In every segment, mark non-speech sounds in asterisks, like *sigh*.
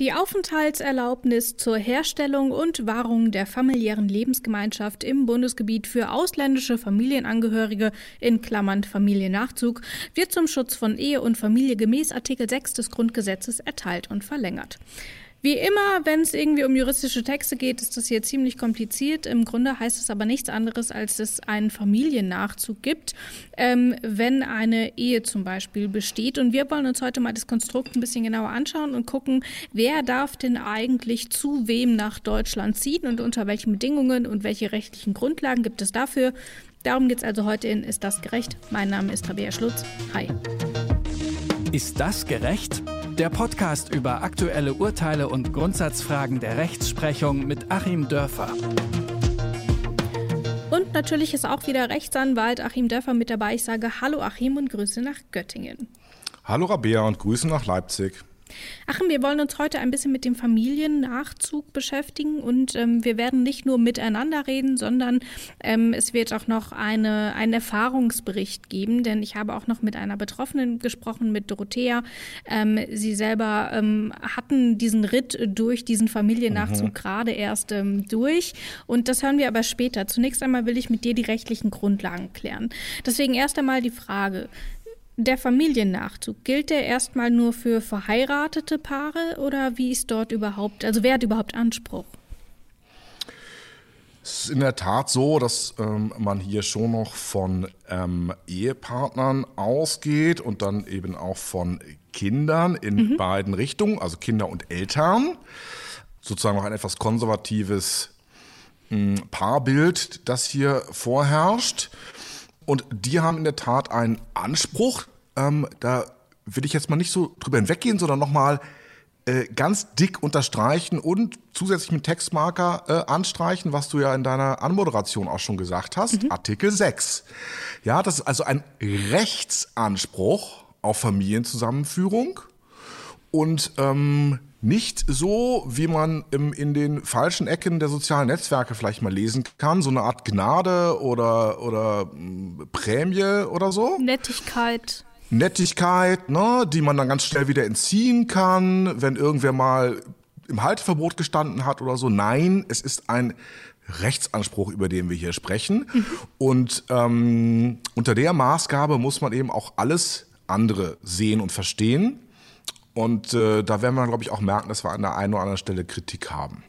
Die Aufenthaltserlaubnis zur Herstellung und Wahrung der familiären Lebensgemeinschaft im Bundesgebiet für ausländische Familienangehörige in Klammern Familiennachzug wird zum Schutz von Ehe und Familie gemäß Artikel 6 des Grundgesetzes erteilt und verlängert. Wie immer, wenn es irgendwie um juristische Texte geht, ist das hier ziemlich kompliziert. Im Grunde heißt es aber nichts anderes, als dass es einen Familiennachzug gibt, ähm, wenn eine Ehe zum Beispiel besteht. Und wir wollen uns heute mal das Konstrukt ein bisschen genauer anschauen und gucken, wer darf denn eigentlich zu wem nach Deutschland ziehen und unter welchen Bedingungen und welche rechtlichen Grundlagen gibt es dafür. Darum geht es also heute in Ist das gerecht? Mein Name ist Rabea Schlutz. Hi. Ist das gerecht? Der Podcast über aktuelle Urteile und Grundsatzfragen der Rechtsprechung mit Achim Dörfer. Und natürlich ist auch wieder Rechtsanwalt Achim Dörfer mit dabei. Ich sage Hallo Achim und Grüße nach Göttingen. Hallo Rabea und Grüße nach Leipzig. Achim, wir wollen uns heute ein bisschen mit dem Familiennachzug beschäftigen und ähm, wir werden nicht nur miteinander reden, sondern ähm, es wird auch noch eine, einen Erfahrungsbericht geben, denn ich habe auch noch mit einer Betroffenen gesprochen, mit Dorothea. Ähm, sie selber ähm, hatten diesen Ritt durch diesen Familiennachzug mhm. gerade erst ähm, durch und das hören wir aber später. Zunächst einmal will ich mit dir die rechtlichen Grundlagen klären. Deswegen erst einmal die Frage, der Familiennachzug, gilt der erstmal nur für verheiratete Paare oder wie ist dort überhaupt, also wer hat überhaupt Anspruch? Es ist in der Tat so, dass ähm, man hier schon noch von ähm, Ehepartnern ausgeht und dann eben auch von Kindern in mhm. beiden Richtungen, also Kinder und Eltern. Sozusagen noch ein etwas konservatives mh, hm, Paarbild, das hier vorherrscht. Und die haben in der Tat einen Anspruch. Ähm, da will ich jetzt mal nicht so drüber hinweggehen, sondern nochmal äh, ganz dick unterstreichen und zusätzlich mit Textmarker äh, anstreichen, was du ja in deiner Anmoderation auch schon gesagt hast. Mhm. Artikel 6. Ja, das ist also ein Rechtsanspruch auf Familienzusammenführung. Und ähm, nicht so, wie man im, in den falschen Ecken der sozialen Netzwerke vielleicht mal lesen kann, so eine Art Gnade oder, oder mm, Prämie oder so. Nettigkeit. Nettigkeit, ne, die man dann ganz schnell wieder entziehen kann, wenn irgendwer mal im Halteverbot gestanden hat oder so. Nein, es ist ein Rechtsanspruch, über den wir hier sprechen. Mhm. Und ähm, unter der Maßgabe muss man eben auch alles andere sehen und verstehen. Und äh, da werden wir, glaube ich, auch merken, dass wir an der einen oder anderen Stelle Kritik haben.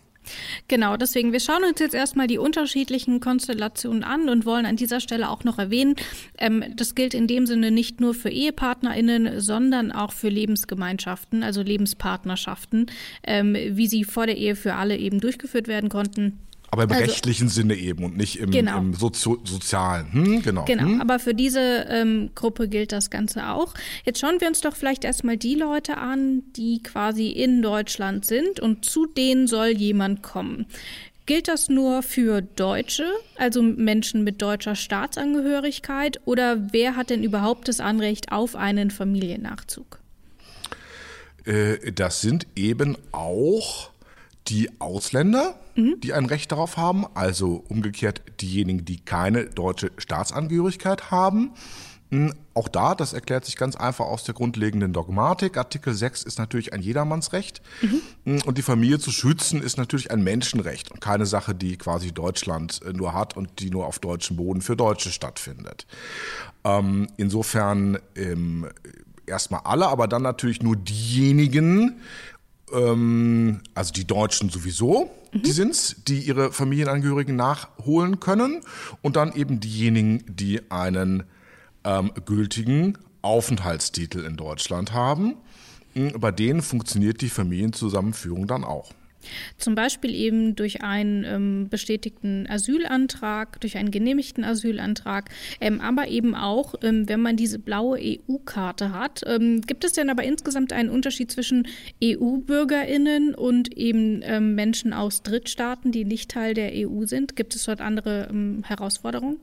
Genau, deswegen, wir schauen uns jetzt erstmal die unterschiedlichen Konstellationen an und wollen an dieser Stelle auch noch erwähnen, ähm, das gilt in dem Sinne nicht nur für EhepartnerInnen, sondern auch für Lebensgemeinschaften, also Lebenspartnerschaften, ähm, wie sie vor der Ehe für alle eben durchgeführt werden konnten. Aber im also, rechtlichen Sinne eben und nicht im, genau. im Sozi sozialen. Hm, genau. Genau, hm? aber für diese ähm, Gruppe gilt das Ganze auch. Jetzt schauen wir uns doch vielleicht erstmal die Leute an, die quasi in Deutschland sind und zu denen soll jemand kommen. Gilt das nur für Deutsche, also Menschen mit deutscher Staatsangehörigkeit, oder wer hat denn überhaupt das Anrecht auf einen Familiennachzug? Äh, das sind eben auch die Ausländer, mhm. die ein Recht darauf haben, also umgekehrt diejenigen, die keine deutsche Staatsangehörigkeit haben. Hm, auch da, das erklärt sich ganz einfach aus der grundlegenden Dogmatik. Artikel 6 ist natürlich ein Jedermannsrecht. Mhm. Hm, und die Familie zu schützen ist natürlich ein Menschenrecht und keine Sache, die quasi Deutschland äh, nur hat und die nur auf deutschem Boden für Deutsche stattfindet. Ähm, insofern ähm, erstmal alle, aber dann natürlich nur diejenigen, ähm, also die Deutschen sowieso, mhm. die sind's, die ihre Familienangehörigen nachholen können und dann eben diejenigen, die einen ähm, gültigen Aufenthaltstitel in Deutschland haben. Bei denen funktioniert die Familienzusammenführung dann auch. Zum Beispiel eben durch einen ähm, bestätigten Asylantrag, durch einen genehmigten Asylantrag, ähm, aber eben auch, ähm, wenn man diese blaue EU-Karte hat. Ähm, gibt es denn aber insgesamt einen Unterschied zwischen EU-BürgerInnen und eben ähm, Menschen aus Drittstaaten, die nicht Teil der EU sind? Gibt es dort andere ähm, Herausforderungen?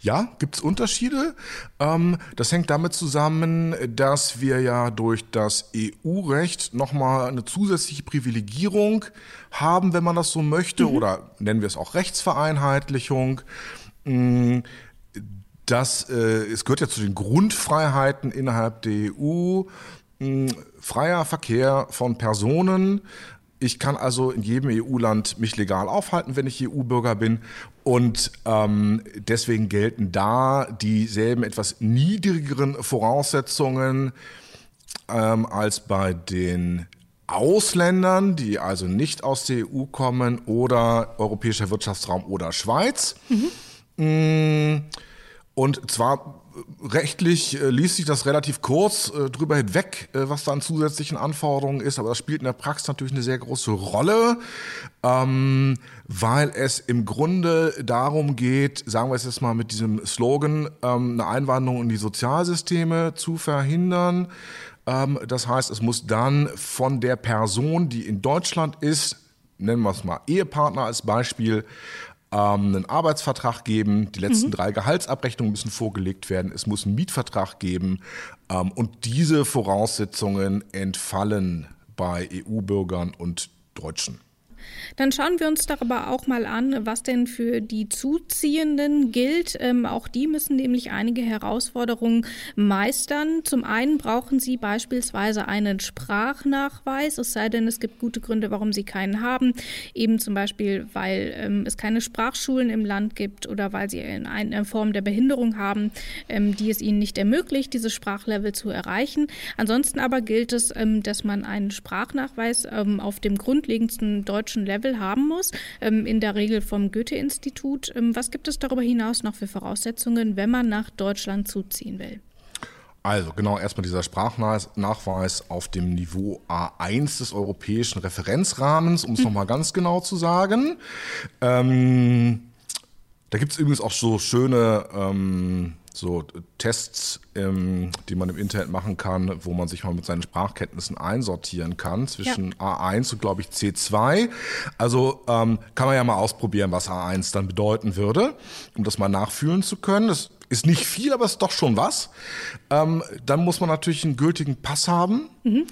Ja, gibt es Unterschiede. Ähm, das hängt damit zusammen, dass wir ja durch das EU-Recht nochmal eine zusätzliche Privilegierung haben, wenn man das so möchte, mhm. oder nennen wir es auch Rechtsvereinheitlichung. Mm, das, äh, es gehört ja zu den Grundfreiheiten innerhalb der EU, mh, freier Verkehr von Personen. Ich kann also in jedem EU-Land mich legal aufhalten, wenn ich EU-Bürger bin. Und ähm, deswegen gelten da dieselben etwas niedrigeren Voraussetzungen ähm, als bei den Ausländern, die also nicht aus der EU kommen oder Europäischer Wirtschaftsraum oder Schweiz. Mhm. Und zwar rechtlich äh, ließ sich das relativ kurz äh, drüber hinweg, äh, was da an zusätzlichen Anforderungen ist, aber das spielt in der Praxis natürlich eine sehr große Rolle, ähm, weil es im Grunde darum geht, sagen wir es jetzt mal mit diesem Slogan, ähm, eine Einwanderung in die Sozialsysteme zu verhindern. Ähm, das heißt, es muss dann von der Person, die in Deutschland ist, nennen wir es mal Ehepartner als Beispiel, ähm, einen Arbeitsvertrag geben, die letzten mhm. drei Gehaltsabrechnungen müssen vorgelegt werden, es muss einen Mietvertrag geben ähm, und diese Voraussetzungen entfallen bei EU-Bürgern und Deutschen. Dann schauen wir uns doch aber auch mal an, was denn für die Zuziehenden gilt. Ähm, auch die müssen nämlich einige Herausforderungen meistern. Zum einen brauchen sie beispielsweise einen Sprachnachweis, es sei denn, es gibt gute Gründe, warum sie keinen haben. Eben zum Beispiel, weil ähm, es keine Sprachschulen im Land gibt oder weil sie in eine Form der Behinderung haben, ähm, die es ihnen nicht ermöglicht, dieses Sprachlevel zu erreichen. Ansonsten aber gilt es, ähm, dass man einen Sprachnachweis ähm, auf dem grundlegendsten deutschen deutschen Level haben muss, ähm, in der Regel vom Goethe-Institut. Ähm, was gibt es darüber hinaus noch für Voraussetzungen, wenn man nach Deutschland zuziehen will? Also genau, erstmal dieser Sprachnachweis auf dem Niveau A1 des europäischen Referenzrahmens, um es mhm. nochmal ganz genau zu sagen. Ähm, da gibt es übrigens auch so schöne ähm, so Tests, ähm, die man im Internet machen kann, wo man sich mal mit seinen Sprachkenntnissen einsortieren kann, zwischen ja. A1 und, glaube ich, C2. Also ähm, kann man ja mal ausprobieren, was A1 dann bedeuten würde, um das mal nachfühlen zu können. Das ist nicht viel, aber es ist doch schon was. Ähm, dann muss man natürlich einen gültigen Pass haben. Mhm.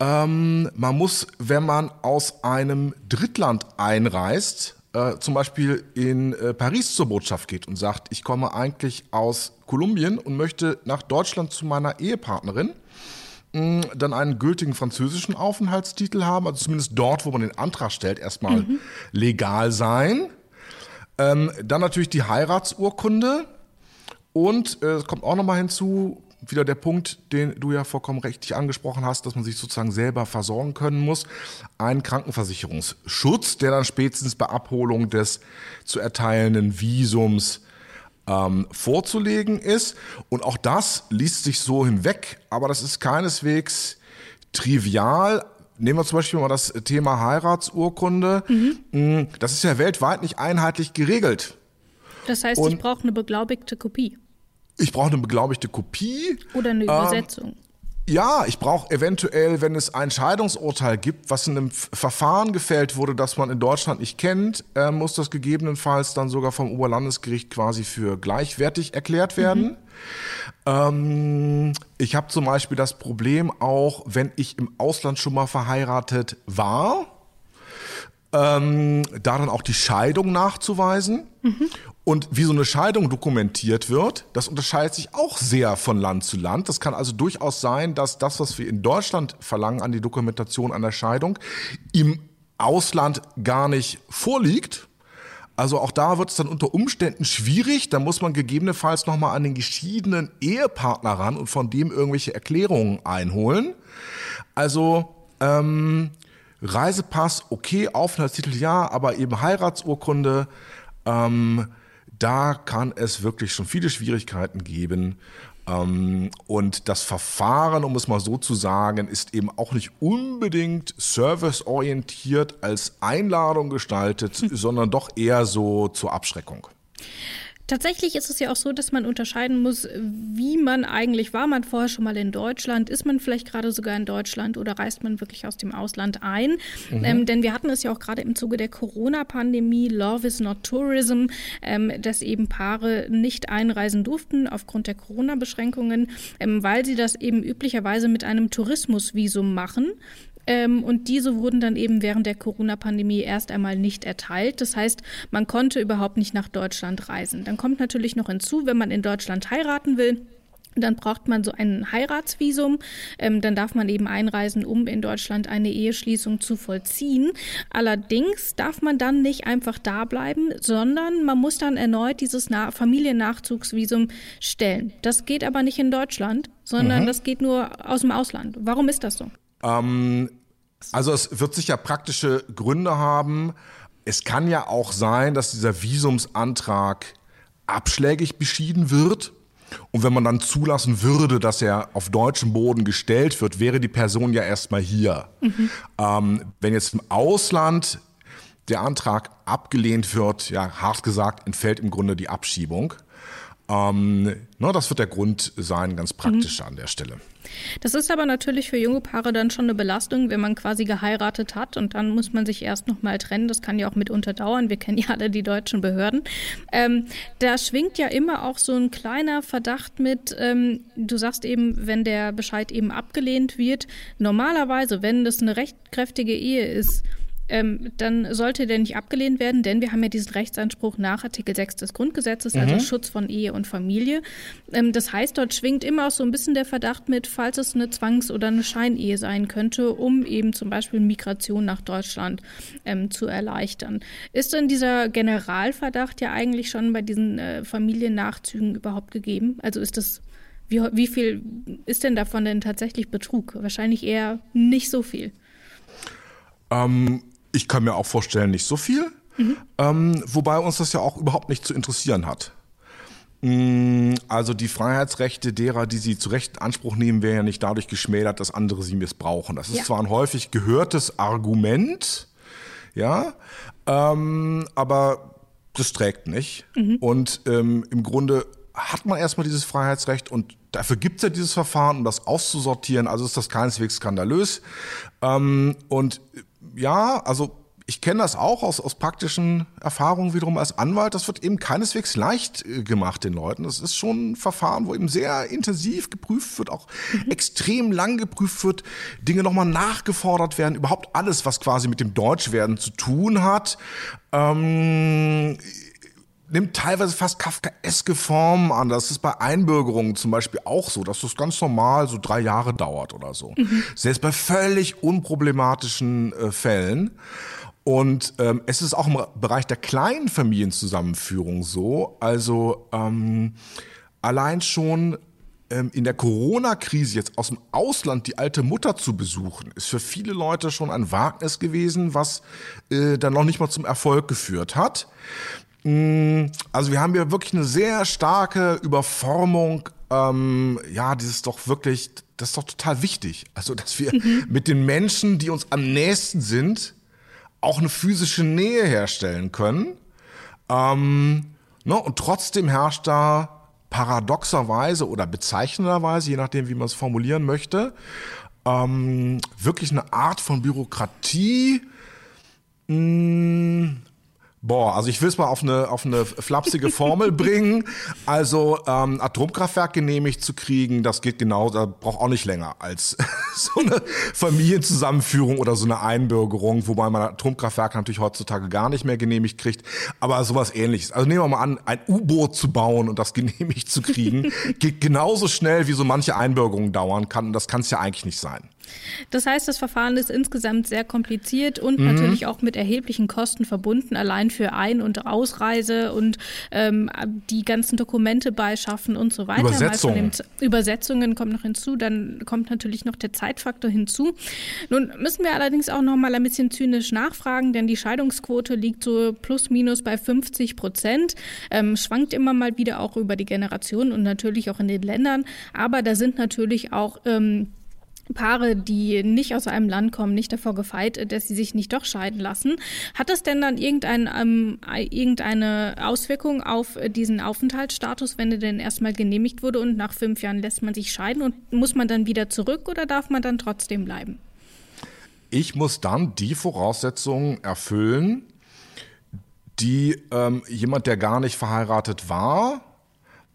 Ähm, man muss, wenn man aus einem Drittland einreist, äh, zum Beispiel in äh, Paris zur Botschaft geht und sagt, ich komme eigentlich aus Kolumbien und möchte nach Deutschland zu meiner Ehepartnerin, mh, dann einen gültigen französischen Aufenthaltstitel haben, also zumindest dort, wo man den Antrag stellt, erstmal mhm. legal sein. Ähm, dann natürlich die Heiratsurkunde und äh, es kommt auch nochmal hinzu, wieder der Punkt, den du ja vollkommen richtig angesprochen hast, dass man sich sozusagen selber versorgen können muss. Ein Krankenversicherungsschutz, der dann spätestens bei Abholung des zu erteilenden Visums ähm, vorzulegen ist. Und auch das liest sich so hinweg, aber das ist keineswegs trivial. Nehmen wir zum Beispiel mal das Thema Heiratsurkunde. Mhm. Mm, das ist ja weltweit nicht einheitlich geregelt. Das heißt, Und ich brauche eine beglaubigte Kopie. Ich brauche eine beglaubigte Kopie. Oder eine Übersetzung. Ähm, ja, ich brauche eventuell, wenn es ein Scheidungsurteil gibt, was in einem Verfahren gefällt wurde, das man in Deutschland nicht kennt, äh, muss das gegebenenfalls dann sogar vom Oberlandesgericht quasi für gleichwertig erklärt werden. Mhm. Ähm, ich habe zum Beispiel das Problem auch, wenn ich im Ausland schon mal verheiratet war, ähm, da dann auch die Scheidung nachzuweisen. Mhm. Und wie so eine Scheidung dokumentiert wird, das unterscheidet sich auch sehr von Land zu Land. Das kann also durchaus sein, dass das, was wir in Deutschland verlangen an die Dokumentation einer Scheidung, im Ausland gar nicht vorliegt. Also auch da wird es dann unter Umständen schwierig. Da muss man gegebenenfalls nochmal an den geschiedenen Ehepartner ran und von dem irgendwelche Erklärungen einholen. Also ähm, Reisepass, okay, Aufenthaltstitel ja, aber eben Heiratsurkunde, ähm, da kann es wirklich schon viele Schwierigkeiten geben. Ähm, und das Verfahren, um es mal so zu sagen, ist eben auch nicht unbedingt serviceorientiert als Einladung gestaltet, *laughs* sondern doch eher so zur Abschreckung. Tatsächlich ist es ja auch so, dass man unterscheiden muss, wie man eigentlich war. Man vorher schon mal in Deutschland? Ist man vielleicht gerade sogar in Deutschland oder reist man wirklich aus dem Ausland ein? Mhm. Ähm, denn wir hatten es ja auch gerade im Zuge der Corona-Pandemie, Love is not Tourism, ähm, dass eben Paare nicht einreisen durften aufgrund der Corona-Beschränkungen, ähm, weil sie das eben üblicherweise mit einem Tourismusvisum machen. Ähm, und diese wurden dann eben während der Corona-Pandemie erst einmal nicht erteilt. Das heißt, man konnte überhaupt nicht nach Deutschland reisen. Dann kommt natürlich noch hinzu, wenn man in Deutschland heiraten will, Dann braucht man so ein Heiratsvisum. Ähm, dann darf man eben einreisen, um in Deutschland eine Eheschließung zu vollziehen. Allerdings darf man dann nicht einfach da bleiben, sondern man muss dann erneut dieses Na Familiennachzugsvisum stellen. Das geht aber nicht in Deutschland, sondern mhm. das geht nur aus dem Ausland. Warum ist das so? Ähm, also es wird sicher praktische Gründe haben. Es kann ja auch sein, dass dieser Visumsantrag abschlägig beschieden wird und wenn man dann zulassen würde, dass er auf deutschem Boden gestellt wird, wäre die Person ja erstmal hier. Mhm. Ähm, wenn jetzt im Ausland der Antrag abgelehnt wird, ja, hart gesagt, entfällt im Grunde die Abschiebung. Ähm, ne, das wird der Grund sein, ganz praktisch mhm. an der Stelle. Das ist aber natürlich für junge Paare dann schon eine Belastung, wenn man quasi geheiratet hat und dann muss man sich erst noch mal trennen. Das kann ja auch mitunter dauern. Wir kennen ja alle die deutschen Behörden. Ähm, da schwingt ja immer auch so ein kleiner Verdacht mit. Ähm, du sagst eben, wenn der Bescheid eben abgelehnt wird, normalerweise, wenn das eine rechtkräftige Ehe ist, ähm, dann sollte der nicht abgelehnt werden, denn wir haben ja diesen Rechtsanspruch nach Artikel 6 des Grundgesetzes, also mhm. Schutz von Ehe und Familie. Ähm, das heißt, dort schwingt immer auch so ein bisschen der Verdacht mit, falls es eine Zwangs- oder eine Scheinehe sein könnte, um eben zum Beispiel Migration nach Deutschland ähm, zu erleichtern. Ist denn dieser Generalverdacht ja eigentlich schon bei diesen äh, Familiennachzügen überhaupt gegeben? Also ist das wie, wie viel ist denn davon denn tatsächlich Betrug? Wahrscheinlich eher nicht so viel. Ähm, ich kann mir auch vorstellen, nicht so viel. Mhm. Ähm, wobei uns das ja auch überhaupt nicht zu interessieren hat. Mm, also die Freiheitsrechte derer, die sie zu Recht in Anspruch nehmen, wären ja nicht dadurch geschmälert, dass andere sie missbrauchen. Das ist ja. zwar ein häufig gehörtes Argument, ja, ähm, aber das trägt nicht. Mhm. Und ähm, im Grunde hat man erstmal dieses Freiheitsrecht und dafür gibt es ja dieses Verfahren, um das auszusortieren. Also ist das keineswegs skandalös. Ähm, und ja, also ich kenne das auch aus, aus praktischen Erfahrungen wiederum als Anwalt. Das wird eben keineswegs leicht äh, gemacht den Leuten. Das ist schon ein Verfahren, wo eben sehr intensiv geprüft wird, auch mhm. extrem lang geprüft wird, Dinge nochmal nachgefordert werden, überhaupt alles, was quasi mit dem Deutschwerden zu tun hat. Ähm, nimmt teilweise fast kafkaeske Formen an. Das ist bei Einbürgerungen zum Beispiel auch so, dass das ganz normal so drei Jahre dauert oder so. Mhm. Selbst bei völlig unproblematischen äh, Fällen. Und ähm, es ist auch im Bereich der kleinen Familienzusammenführung so. Also ähm, allein schon ähm, in der Corona-Krise jetzt aus dem Ausland die alte Mutter zu besuchen, ist für viele Leute schon ein Wagnis gewesen, was äh, dann noch nicht mal zum Erfolg geführt hat. Mm, also wir haben hier wirklich eine sehr starke Überformung. Ähm, ja, das ist doch wirklich, das ist doch total wichtig. Also, dass wir mhm. mit den Menschen, die uns am nächsten sind, auch eine physische Nähe herstellen können. Ähm, ne, und trotzdem herrscht da paradoxerweise oder bezeichnenderweise, je nachdem, wie man es formulieren möchte, ähm, wirklich eine Art von Bürokratie, mh, mm, Boah, also ich will es mal auf eine, auf eine flapsige Formel *laughs* bringen. Also ähm, Atomkraftwerk genehmigt zu kriegen, das geht genau, da braucht auch nicht länger als *laughs* so eine Familienzusammenführung oder so eine Einbürgerung, wobei man Atomkraftwerke natürlich heutzutage gar nicht mehr genehmigt kriegt, aber sowas ähnliches. Also nehmen wir mal an, ein U-Boot zu bauen und das *laughs* genehmigt zu kriegen, geht genauso schnell, wie so manche Einbürgerung dauern kann. Und das kann es ja eigentlich nicht sein. Das heißt, das Verfahren ist insgesamt sehr kompliziert und mhm. natürlich auch mit erheblichen Kosten verbunden, allein für Ein- und Ausreise und ähm, die ganzen Dokumente beischaffen und so weiter. Übersetzungen. Übersetzungen kommen noch hinzu, dann kommt natürlich noch der Zeitfaktor hinzu. Nun müssen wir allerdings auch noch mal ein bisschen zynisch nachfragen, denn die Scheidungsquote liegt so plus minus bei 50 Prozent, ähm, schwankt immer mal wieder auch über die Generationen und natürlich auch in den Ländern, aber da sind natürlich auch ähm, Paare, die nicht aus einem Land kommen, nicht davor gefeit, dass sie sich nicht doch scheiden lassen. Hat das denn dann irgendein, ähm, irgendeine Auswirkung auf diesen Aufenthaltsstatus, wenn er denn erstmal genehmigt wurde und nach fünf Jahren lässt man sich scheiden und muss man dann wieder zurück oder darf man dann trotzdem bleiben? Ich muss dann die Voraussetzungen erfüllen, die ähm, jemand, der gar nicht verheiratet war,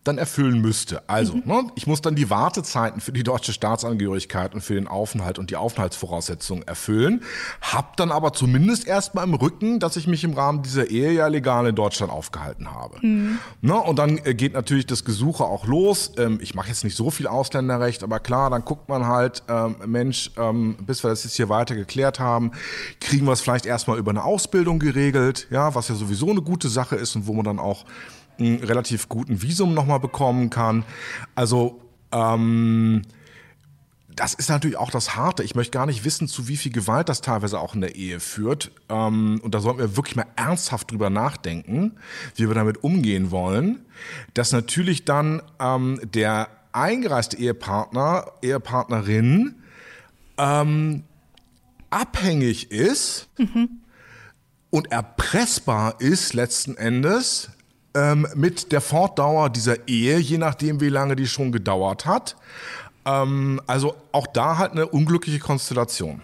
dann erfüllen müsste. Also, mhm. ne, ich muss dann die Wartezeiten für die deutsche Staatsangehörigkeit und für den Aufenthalt und die Aufenthaltsvoraussetzungen erfüllen, hab dann aber zumindest erstmal im Rücken, dass ich mich im Rahmen dieser Ehe ja legal in Deutschland aufgehalten habe. Mhm. Ne, und dann äh, geht natürlich das Gesuche auch los. Ähm, ich mache jetzt nicht so viel Ausländerrecht, aber klar, dann guckt man halt, ähm, Mensch, ähm, bis wir das jetzt hier weiter geklärt haben, kriegen wir es vielleicht erstmal über eine Ausbildung geregelt, ja, was ja sowieso eine gute Sache ist und wo man dann auch einen relativ guten Visum nochmal bekommen kann. Also ähm, das ist natürlich auch das Harte. Ich möchte gar nicht wissen, zu wie viel Gewalt das teilweise auch in der Ehe führt. Ähm, und da sollten wir wirklich mal ernsthaft drüber nachdenken, wie wir damit umgehen wollen. Dass natürlich dann ähm, der eingereiste Ehepartner, Ehepartnerin ähm, abhängig ist mhm. und erpressbar ist letzten Endes ähm, mit der Fortdauer dieser Ehe, je nachdem, wie lange die schon gedauert hat. Ähm, also auch da halt eine unglückliche Konstellation.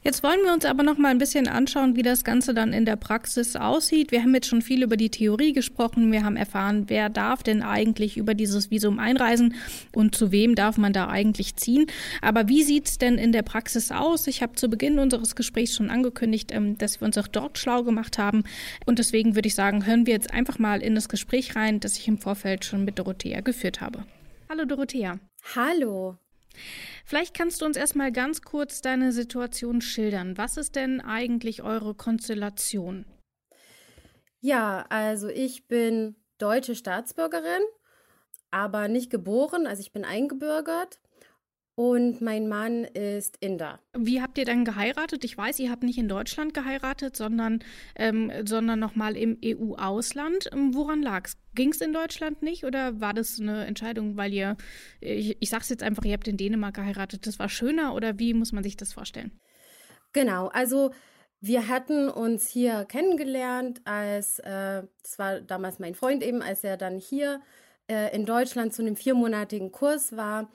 Jetzt wollen wir uns aber noch mal ein bisschen anschauen, wie das Ganze dann in der Praxis aussieht. Wir haben jetzt schon viel über die Theorie gesprochen. Wir haben erfahren, wer darf denn eigentlich über dieses Visum einreisen und zu wem darf man da eigentlich ziehen. Aber wie sieht es denn in der Praxis aus? Ich habe zu Beginn unseres Gesprächs schon angekündigt, ähm, dass wir uns auch dort schlau gemacht haben. Und deswegen würde ich sagen, hören wir jetzt einfach mal in das Gespräch rein, das ich im Vorfeld schon mit Dorothea geführt habe. Hallo Dorothea. Hallo. Vielleicht kannst du uns erstmal ganz kurz deine Situation schildern. Was ist denn eigentlich eure Konstellation? Ja, also ich bin deutsche Staatsbürgerin, aber nicht geboren, also ich bin eingebürgert und mein Mann ist Inder. Wie habt ihr dann geheiratet? Ich weiß, ihr habt nicht in Deutschland geheiratet, sondern, ähm, sondern nochmal im EU-Ausland. Ähm, woran lag es? Ging es in Deutschland nicht oder war das eine Entscheidung, weil ihr, ich, ich sag's jetzt einfach, ihr habt in Dänemark geheiratet, das war schöner oder wie muss man sich das vorstellen? Genau, also wir hatten uns hier kennengelernt, als, äh, das war damals mein Freund eben, als er dann hier äh, in Deutschland zu einem viermonatigen Kurs war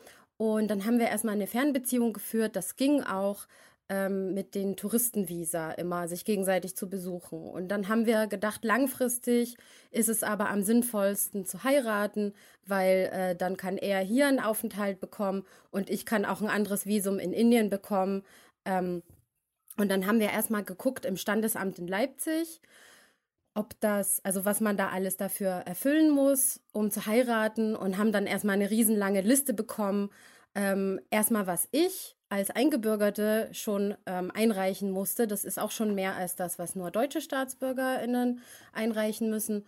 und dann haben wir erstmal eine Fernbeziehung geführt. Das ging auch ähm, mit den Touristenvisa immer, sich gegenseitig zu besuchen. Und dann haben wir gedacht, langfristig ist es aber am sinnvollsten zu heiraten, weil äh, dann kann er hier einen Aufenthalt bekommen und ich kann auch ein anderes Visum in Indien bekommen. Ähm, und dann haben wir erstmal geguckt im Standesamt in Leipzig ob das, also was man da alles dafür erfüllen muss, um zu heiraten und haben dann erstmal eine riesenlange Liste bekommen. Ähm, erstmal, was ich als Eingebürgerte schon ähm, einreichen musste. Das ist auch schon mehr als das, was nur deutsche StaatsbürgerInnen einreichen müssen.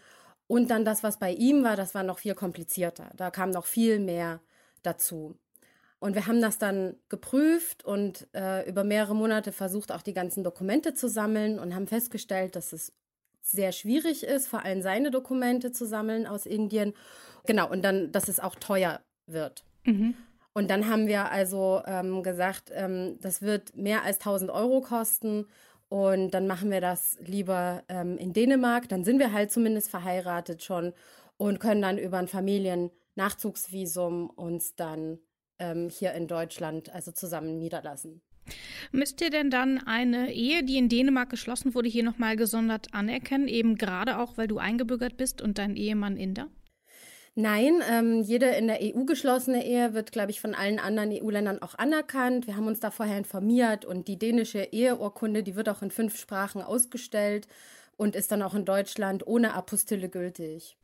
Und dann das, was bei ihm war, das war noch viel komplizierter. Da kam noch viel mehr dazu. Und wir haben das dann geprüft und äh, über mehrere Monate versucht, auch die ganzen Dokumente zu sammeln und haben festgestellt, dass es sehr schwierig ist, vor allem seine Dokumente zu sammeln aus Indien. Genau, und dann, dass es auch teuer wird. Mhm. Und dann haben wir also ähm, gesagt, ähm, das wird mehr als 1000 Euro kosten. Und dann machen wir das lieber ähm, in Dänemark. Dann sind wir halt zumindest verheiratet schon und können dann über ein Familiennachzugsvisum uns dann ähm, hier in Deutschland also zusammen niederlassen. Müsst ihr denn dann eine Ehe, die in Dänemark geschlossen wurde, hier nochmal gesondert anerkennen, eben gerade auch, weil du eingebürgert bist und dein Ehemann Inder? Nein, ähm, jede in der EU geschlossene Ehe wird, glaube ich, von allen anderen EU-Ländern auch anerkannt. Wir haben uns da vorher informiert und die dänische Eheurkunde, die wird auch in fünf Sprachen ausgestellt und ist dann auch in Deutschland ohne Apostille gültig.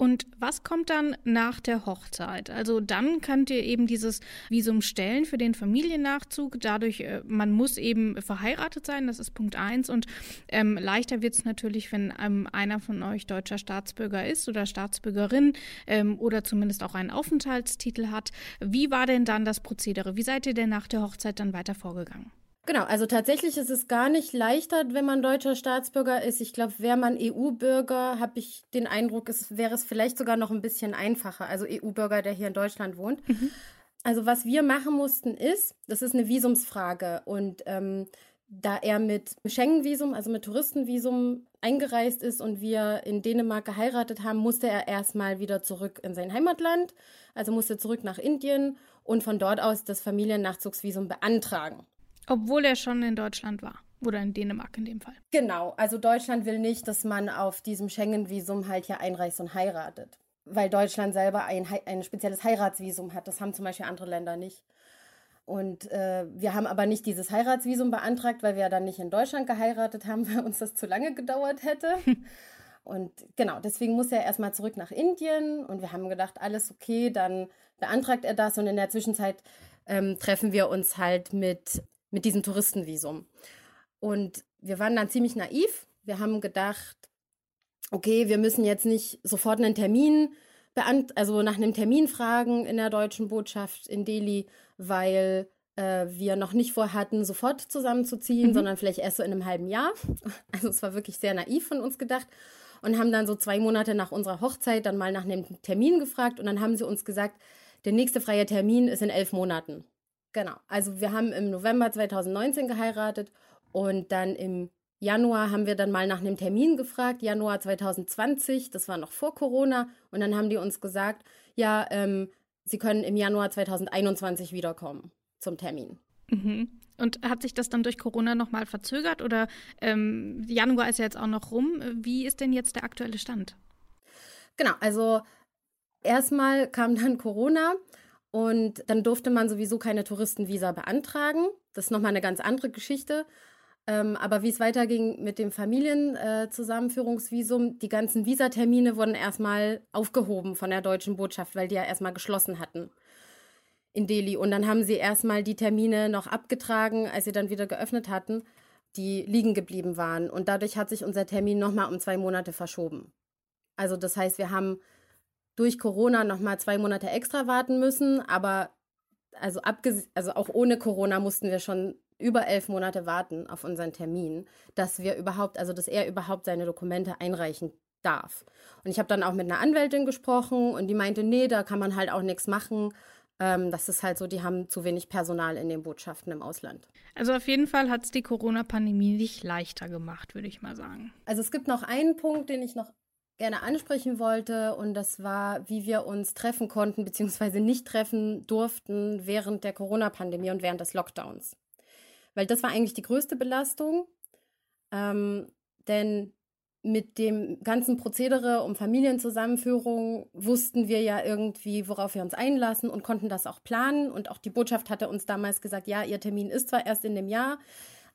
Und was kommt dann nach der Hochzeit? Also dann könnt ihr eben dieses Visum stellen für den Familiennachzug. Dadurch, äh, man muss eben verheiratet sein, das ist Punkt eins. Und ähm, leichter wird es natürlich, wenn ähm, einer von euch deutscher Staatsbürger ist oder Staatsbürgerin ähm, oder zumindest auch einen Aufenthaltstitel hat. Wie war denn dann das Prozedere? Wie seid ihr denn nach der Hochzeit dann weiter vorgegangen? Genau, also tatsächlich ist es gar nicht leichter, wenn man deutscher Staatsbürger ist. Ich glaube, wäre man EU-Bürger, habe ich den Eindruck, es wäre es vielleicht sogar noch ein bisschen einfacher. Also EU-Bürger, der hier in Deutschland wohnt. Mhm. Also was wir machen mussten ist, das ist eine Visumsfrage und ähm, da er mit Schengen-Visum, also mit Touristenvisum eingereist ist und wir in Dänemark geheiratet haben, musste er erstmal wieder zurück in sein Heimatland, also musste zurück nach Indien und von dort aus das Familiennachzugsvisum beantragen. Obwohl er schon in Deutschland war. Oder in Dänemark in dem Fall. Genau, also Deutschland will nicht, dass man auf diesem Schengen-Visum halt hier einreist und heiratet. weil Deutschland selber ein, ein spezielles Heiratsvisum hat. Das haben zum Beispiel andere Länder nicht. Und äh, wir haben aber nicht dieses Heiratsvisum beantragt, weil wir ja dann nicht in Deutschland geheiratet haben, *laughs* weil uns das zu lange gedauert hätte. *laughs* Und genau, deswegen muss er erstmal zurück nach Indien und wir haben gedacht, alles okay, dann beantragt er das und in der Zwischenzeit ähm, treffen wir uns halt mit, mit diesem Touristenvisum. Und wir waren dann ziemlich naiv. Wir haben gedacht, okay, wir müssen jetzt nicht sofort einen Termin also nach einem Termin fragen in der deutschen Botschaft in Delhi, weil äh, wir noch nicht vorhatten, sofort zusammenzuziehen, mhm. sondern vielleicht erst so in einem halben Jahr. *laughs* Also es war wirklich sehr naiv von uns gedacht und haben dann so zwei Monate nach unserer Hochzeit dann mal nach einem Termin gefragt und dann haben sie uns gesagt, der nächste freie Termin ist in elf Monaten. Genau. Also wir haben im November 2019 geheiratet und dann im Januar haben wir dann mal nach einem Termin gefragt, Januar 2020, das war noch vor Corona. Und dann haben die uns gesagt, ja, ähm, sie können im Januar 2021 wiederkommen zum Termin. Mhm. Und hat sich das dann durch Corona nochmal verzögert oder ähm, Januar ist ja jetzt auch noch rum. Wie ist denn jetzt der aktuelle Stand? Genau, also erstmal kam dann Corona und dann durfte man sowieso keine Touristenvisa beantragen. Das ist nochmal eine ganz andere Geschichte. Ähm, aber wie es weiterging mit dem Familienzusammenführungsvisum, äh, die ganzen Visatermine wurden erstmal aufgehoben von der deutschen Botschaft, weil die ja erstmal geschlossen hatten in Delhi. Und dann haben sie erstmal die Termine noch abgetragen, als sie dann wieder geöffnet hatten, die liegen geblieben waren. Und dadurch hat sich unser Termin nochmal um zwei Monate verschoben. Also das heißt, wir haben durch Corona nochmal zwei Monate extra warten müssen, aber also, also auch ohne Corona mussten wir schon über elf Monate warten auf unseren Termin, dass wir überhaupt, also dass er überhaupt seine Dokumente einreichen darf. Und ich habe dann auch mit einer Anwältin gesprochen und die meinte, nee, da kann man halt auch nichts machen. Ähm, das ist halt so, die haben zu wenig Personal in den Botschaften im Ausland. Also auf jeden Fall hat es die Corona-Pandemie nicht leichter gemacht, würde ich mal sagen. Also es gibt noch einen Punkt, den ich noch gerne ansprechen wollte und das war, wie wir uns treffen konnten bzw. nicht treffen durften während der Corona-Pandemie und während des Lockdowns. Weil das war eigentlich die größte Belastung, ähm, denn mit dem ganzen Prozedere um Familienzusammenführung wussten wir ja irgendwie, worauf wir uns einlassen und konnten das auch planen. Und auch die Botschaft hatte uns damals gesagt, ja, ihr Termin ist zwar erst in dem Jahr,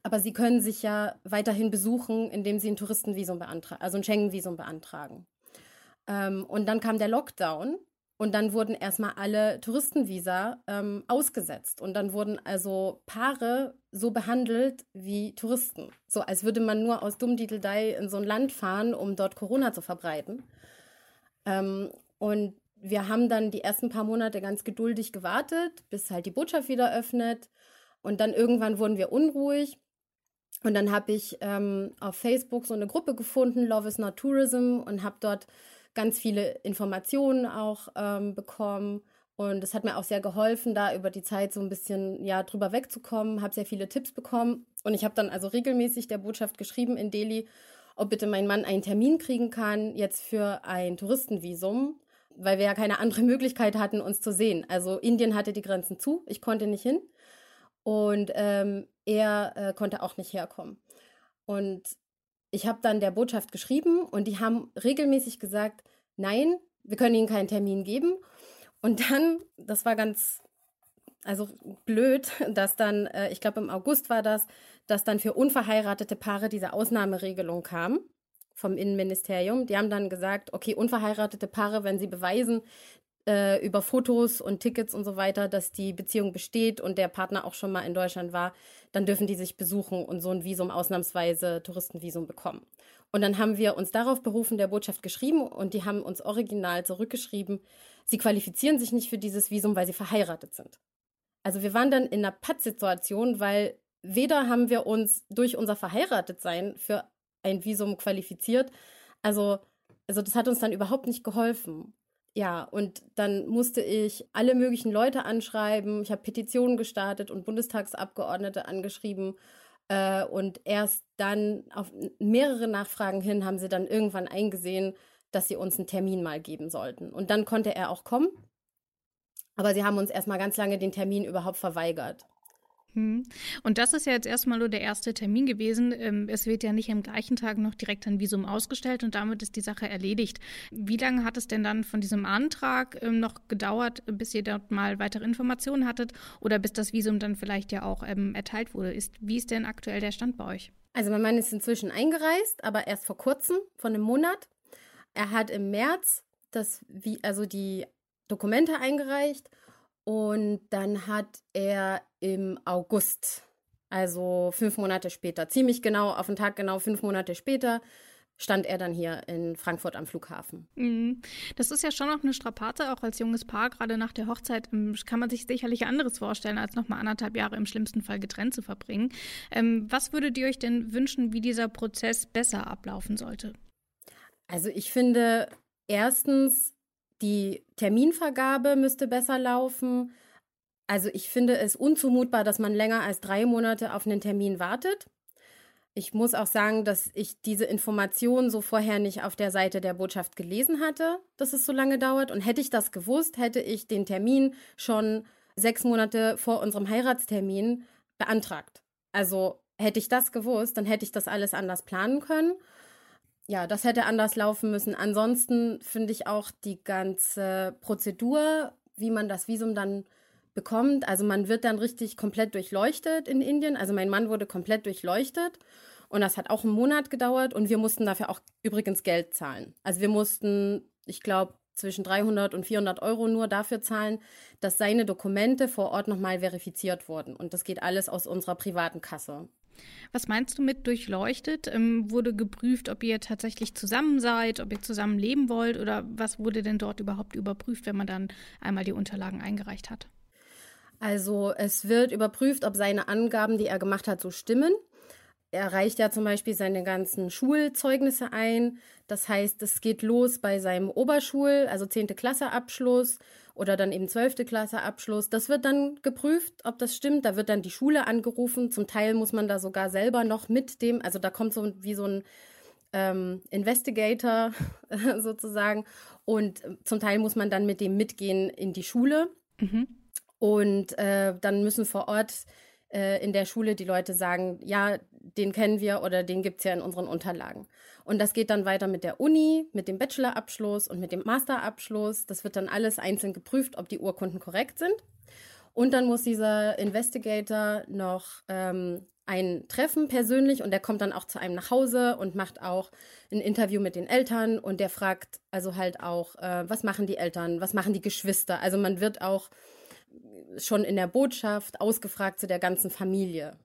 aber sie können sich ja weiterhin besuchen, indem sie ein Touristenvisum beantragen, also ein Schengen-Visum beantragen. Ähm, und dann kam der Lockdown und dann wurden erstmal alle Touristenvisa ähm, ausgesetzt. Und dann wurden also Paare so behandelt wie Touristen. So als würde man nur aus Dummdiedeldei in so ein Land fahren, um dort Corona zu verbreiten. Ähm, und wir haben dann die ersten paar Monate ganz geduldig gewartet, bis halt die Botschaft wieder öffnet. Und dann irgendwann wurden wir unruhig. Und dann habe ich ähm, auf Facebook so eine Gruppe gefunden, Love is Not Tourism, und habe dort ganz viele Informationen auch ähm, bekommen. Und es hat mir auch sehr geholfen, da über die Zeit so ein bisschen ja drüber wegzukommen, habe sehr viele Tipps bekommen. Und ich habe dann also regelmäßig der Botschaft geschrieben in Delhi, ob bitte mein Mann einen Termin kriegen kann, jetzt für ein Touristenvisum, weil wir ja keine andere *laughs* Möglichkeit hatten, uns zu sehen. Also Indien hatte die Grenzen zu, ich konnte nicht hin. Und ähm, er äh, konnte auch nicht herkommen. Und ich habe dann der Botschaft geschrieben und die haben regelmäßig gesagt, nein, wir können Ihnen keinen Termin geben. Und dann, das war ganz, also blöd, *laughs* dass dann, äh, ich glaube im August war das, dass dann für unverheiratete Paare diese Ausnahmeregelung kam vom Innenministerium. Die haben dann gesagt, okay, unverheiratete Paare, wenn sie beweisen, äh, über Fotos und Tickets und so weiter, dass die Beziehung besteht und der Partner auch schon mal in Deutschland war, dann dürfen die sich besuchen und so ein Visum ausnahmsweise Touristenvisum bekommen. Und dann haben wir uns darauf berufen, der Botschaft geschrieben und die haben uns original zurückgeschrieben, sie qualifizieren sich nicht für dieses Visum, weil sie verheiratet sind. Also wir waren dann in einer Pattsituation, weil weder haben wir uns durch unser Verheiratetsein für ein Visum qualifiziert, also, also das hat uns dann überhaupt nicht geholfen. Ja, und dann musste ich alle möglichen Leute anschreiben. Ich habe Petitionen gestartet und Bundestagsabgeordnete angeschrieben. Äh, und erst dann auf mehrere Nachfragen hin haben sie dann irgendwann eingesehen, dass sie uns einen Termin mal geben sollten. Und dann konnte er auch kommen. Aber sie haben uns erstmal ganz lange den Termin überhaupt verweigert. Hm. Und das ist ja jetzt erstmal nur der erste Termin gewesen. Ähm, es wird ja nicht am gleichen Tag noch direkt ein Visum ausgestellt und damit ist die Sache erledigt. Wie lange hat es denn dann von diesem Antrag ähm, noch gedauert, bis ihr dort mal weitere Informationen hattet oder bis das Visum dann vielleicht ja auch ähm, erteilt wurde? Wie ist denn aktuell der Stand bei euch? Also mein Mann ist inzwischen eingereist, aber erst vor kurzem, von einem Monat. Er hat im März das, also die Dokumente eingereicht und dann hat er im August, also fünf Monate später, ziemlich genau, auf den Tag genau fünf Monate später, stand er dann hier in Frankfurt am Flughafen. Mhm. Das ist ja schon noch eine Strapaze, auch als junges Paar, gerade nach der Hochzeit ähm, kann man sich sicherlich anderes vorstellen, als nochmal anderthalb Jahre im schlimmsten Fall getrennt zu verbringen. Ähm, was würdet ihr euch denn wünschen, wie dieser Prozess besser ablaufen sollte? Also ich finde, erstens die Terminvergabe müsste besser laufen. Also ich finde es unzumutbar, dass man länger als drei Monate auf einen Termin wartet. Ich muss auch sagen, dass ich diese Information so vorher nicht auf der Seite der Botschaft gelesen hatte, dass es so lange dauert. Und hätte ich das gewusst, hätte ich den Termin schon sechs Monate vor unserem Heiratstermin beantragt. Also hätte ich das gewusst, dann hätte ich das alles anders planen können ja, das hätte anders laufen müssen. Ansonsten finde ich auch die ganze Prozedur, wie man das Visum dann bekommt. Also man wird dann richtig komplett durchleuchtet in Indien. Also mein Mann wurde komplett durchleuchtet. Und das hat auch einen Monat gedauert. Und wir mussten dafür auch übrigens Geld zahlen. Also wir mussten, ich glaube, zwischen 300 und 400 Euro nur dafür zahlen, dass seine Dokumente vor Ort nochmal verifiziert wurden. Und das geht alles aus unserer privaten Kasse. Was meinst du mit durchleuchtet? Ähm, wurde geprüft, ob ihr tatsächlich zusammen seid, ob ihr zusammen leben wollt oder was wurde denn dort überhaupt überprüft, wenn man dann einmal die Unterlagen eingereicht hat? Also es wird überprüft, ob seine Angaben, die er gemacht hat, so stimmen. Er reicht ja zum Beispiel seine ganzen Schulzeugnisse ein. Das heißt, es geht los bei seinem Oberschul, also 10. Klasse Abschluss oder dann eben 12. Klasse Abschluss. Das wird dann geprüft, ob das stimmt. Da wird dann die Schule angerufen. Zum Teil muss man da sogar selber noch mit dem, also da kommt so wie so ein ähm, Investigator *laughs* sozusagen. Und zum Teil muss man dann mit dem mitgehen in die Schule. Mhm. Und äh, dann müssen vor Ort äh, in der Schule die Leute sagen, ja, den kennen wir oder den gibt es ja in unseren Unterlagen. Und das geht dann weiter mit der Uni, mit dem Bachelorabschluss und mit dem Masterabschluss. Das wird dann alles einzeln geprüft, ob die Urkunden korrekt sind. Und dann muss dieser Investigator noch ähm, ein Treffen persönlich und der kommt dann auch zu einem nach Hause und macht auch ein Interview mit den Eltern und der fragt also halt auch, äh, was machen die Eltern, was machen die Geschwister. Also man wird auch schon in der Botschaft ausgefragt zu der ganzen Familie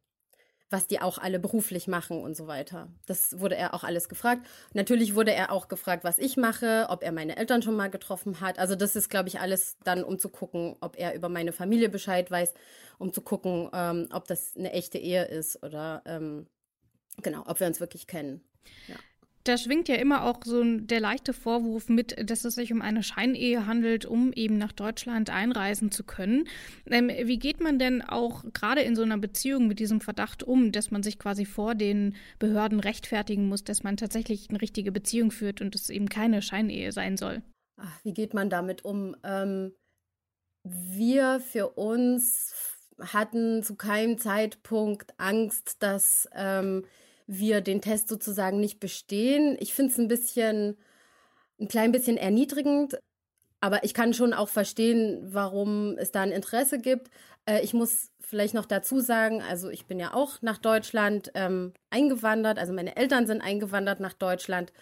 was die auch alle beruflich machen und so weiter. Das wurde er auch alles gefragt. Natürlich wurde er auch gefragt, was ich mache, ob er meine Eltern schon mal getroffen hat. Also das ist, glaube ich, alles dann, um zu gucken, ob er über meine Familie Bescheid weiß, um zu gucken, ähm, ob das eine echte Ehe ist oder ähm, genau, ob wir uns wirklich kennen. Ja. Da schwingt ja immer auch so der leichte Vorwurf mit, dass es sich um eine Scheinehe handelt, um eben nach Deutschland einreisen zu können. Ähm, wie geht man denn auch gerade in so einer Beziehung mit diesem Verdacht um, dass man sich quasi vor den Behörden rechtfertigen muss, dass man tatsächlich eine richtige Beziehung führt und es eben keine Scheinehe sein soll? Ach, wie geht man damit um? Ähm, wir für uns hatten zu keinem Zeitpunkt Angst, dass ähm, wir den Test sozusagen nicht bestehen. Ich finde es ein bisschen, ein klein bisschen erniedrigend, aber ich kann schon auch verstehen, warum es da ein Interesse gibt. Äh, ich muss vielleicht noch dazu sagen, also ich bin ja auch nach Deutschland ähm, eingewandert, also meine Eltern sind eingewandert nach Deutschland.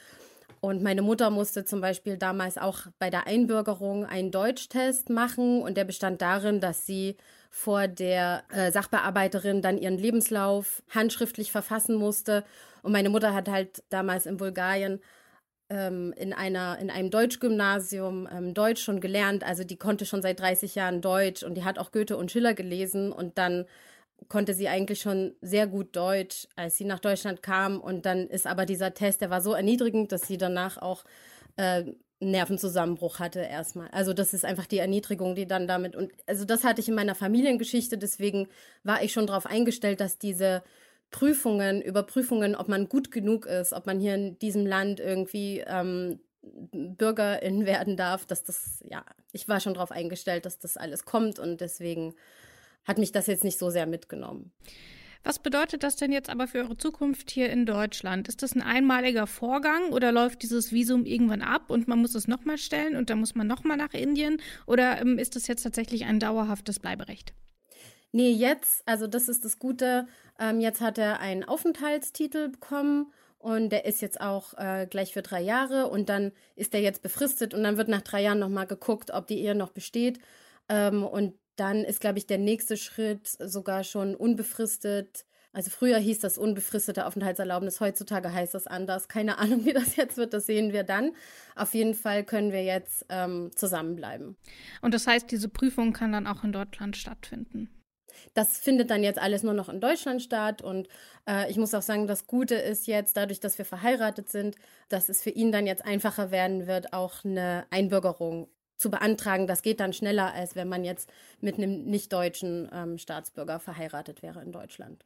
Und meine Mutter musste zum Beispiel damals auch bei der Einbürgerung einen Deutschtest machen und der bestand darin, dass sie vor der äh, Sachbearbeiterin dann ihren Lebenslauf handschriftlich verfassen musste. Und meine Mutter hat halt damals in Bulgarien ähm, in, einer, in einem Deutschgymnasium ähm, Deutsch schon gelernt. Also die konnte schon seit 30 Jahren Deutsch und die hat auch Goethe und Schiller gelesen. Und dann konnte sie eigentlich schon sehr gut Deutsch, als sie nach Deutschland kam. Und dann ist aber dieser Test, der war so erniedrigend, dass sie danach auch äh, Nervenzusammenbruch hatte erstmal. Also das ist einfach die Erniedrigung, die dann damit und also das hatte ich in meiner Familiengeschichte, deswegen war ich schon darauf eingestellt, dass diese Prüfungen, Überprüfungen, ob man gut genug ist, ob man hier in diesem Land irgendwie ähm, Bürgerin *laughs* werden darf, dass das, ja, ich war schon darauf eingestellt, dass das alles kommt und deswegen hat mich das jetzt nicht so sehr mitgenommen. Was bedeutet das denn jetzt aber für eure Zukunft hier in Deutschland? Ist das ein einmaliger Vorgang oder läuft dieses Visum irgendwann ab und man muss es nochmal stellen und dann muss man nochmal nach Indien? Oder ähm, ist das jetzt tatsächlich ein dauerhaftes Bleiberecht? Nee, jetzt, also das ist das Gute, ähm, jetzt hat er einen Aufenthaltstitel bekommen und der ist jetzt auch äh, gleich für drei Jahre und dann ist er jetzt befristet und dann wird nach drei Jahren nochmal geguckt, ob die Ehe noch besteht. Ähm, und dann ist, glaube ich, der nächste Schritt sogar schon unbefristet. Also früher hieß das unbefristete Aufenthaltserlaubnis, heutzutage heißt das anders. Keine Ahnung, wie das jetzt wird, das sehen wir dann. Auf jeden Fall können wir jetzt ähm, zusammenbleiben. Und das heißt, diese Prüfung kann dann auch in Deutschland stattfinden? Das findet dann jetzt alles nur noch in Deutschland statt. Und äh, ich muss auch sagen, das Gute ist jetzt, dadurch, dass wir verheiratet sind, dass es für ihn dann jetzt einfacher werden wird, auch eine Einbürgerung zu beantragen. Das geht dann schneller, als wenn man jetzt mit einem nicht-deutschen ähm, Staatsbürger verheiratet wäre in Deutschland.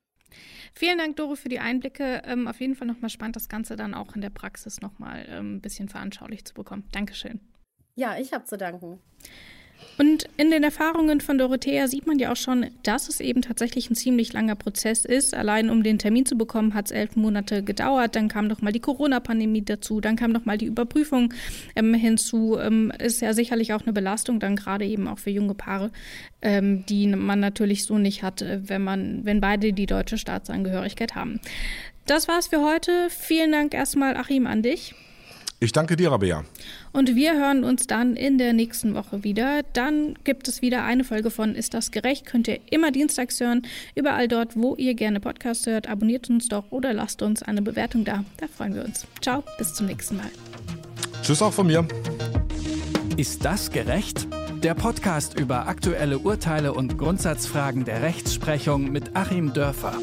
Vielen Dank, Doro, für die Einblicke. Ähm, auf jeden Fall nochmal spannend, das Ganze dann auch in der Praxis nochmal ähm, ein bisschen veranschaulich zu bekommen. Dankeschön. Ja, ich habe zu danken. Und in den Erfahrungen von Dorothea sieht man ja auch schon, dass es eben tatsächlich ein ziemlich langer Prozess ist. Allein um den Termin zu bekommen, hat es elf Monate gedauert. Dann kam noch mal die Corona-Pandemie dazu. Dann kam noch mal die Überprüfung ähm, hinzu. Ähm, ist ja sicherlich auch eine Belastung, dann gerade eben auch für junge Paare, ähm, die man natürlich so nicht hat, äh, wenn man, wenn beide die deutsche Staatsangehörigkeit haben. Das war's für heute. Vielen Dank erstmal, Achim, an dich. Ich danke dir, Rabea. Und wir hören uns dann in der nächsten Woche wieder. Dann gibt es wieder eine Folge von Ist das gerecht? Könnt ihr immer dienstags hören. Überall dort, wo ihr gerne Podcasts hört. Abonniert uns doch oder lasst uns eine Bewertung da. Da freuen wir uns. Ciao, bis zum nächsten Mal. Tschüss auch von mir. Ist das gerecht? Der Podcast über aktuelle Urteile und Grundsatzfragen der Rechtsprechung mit Achim Dörfer.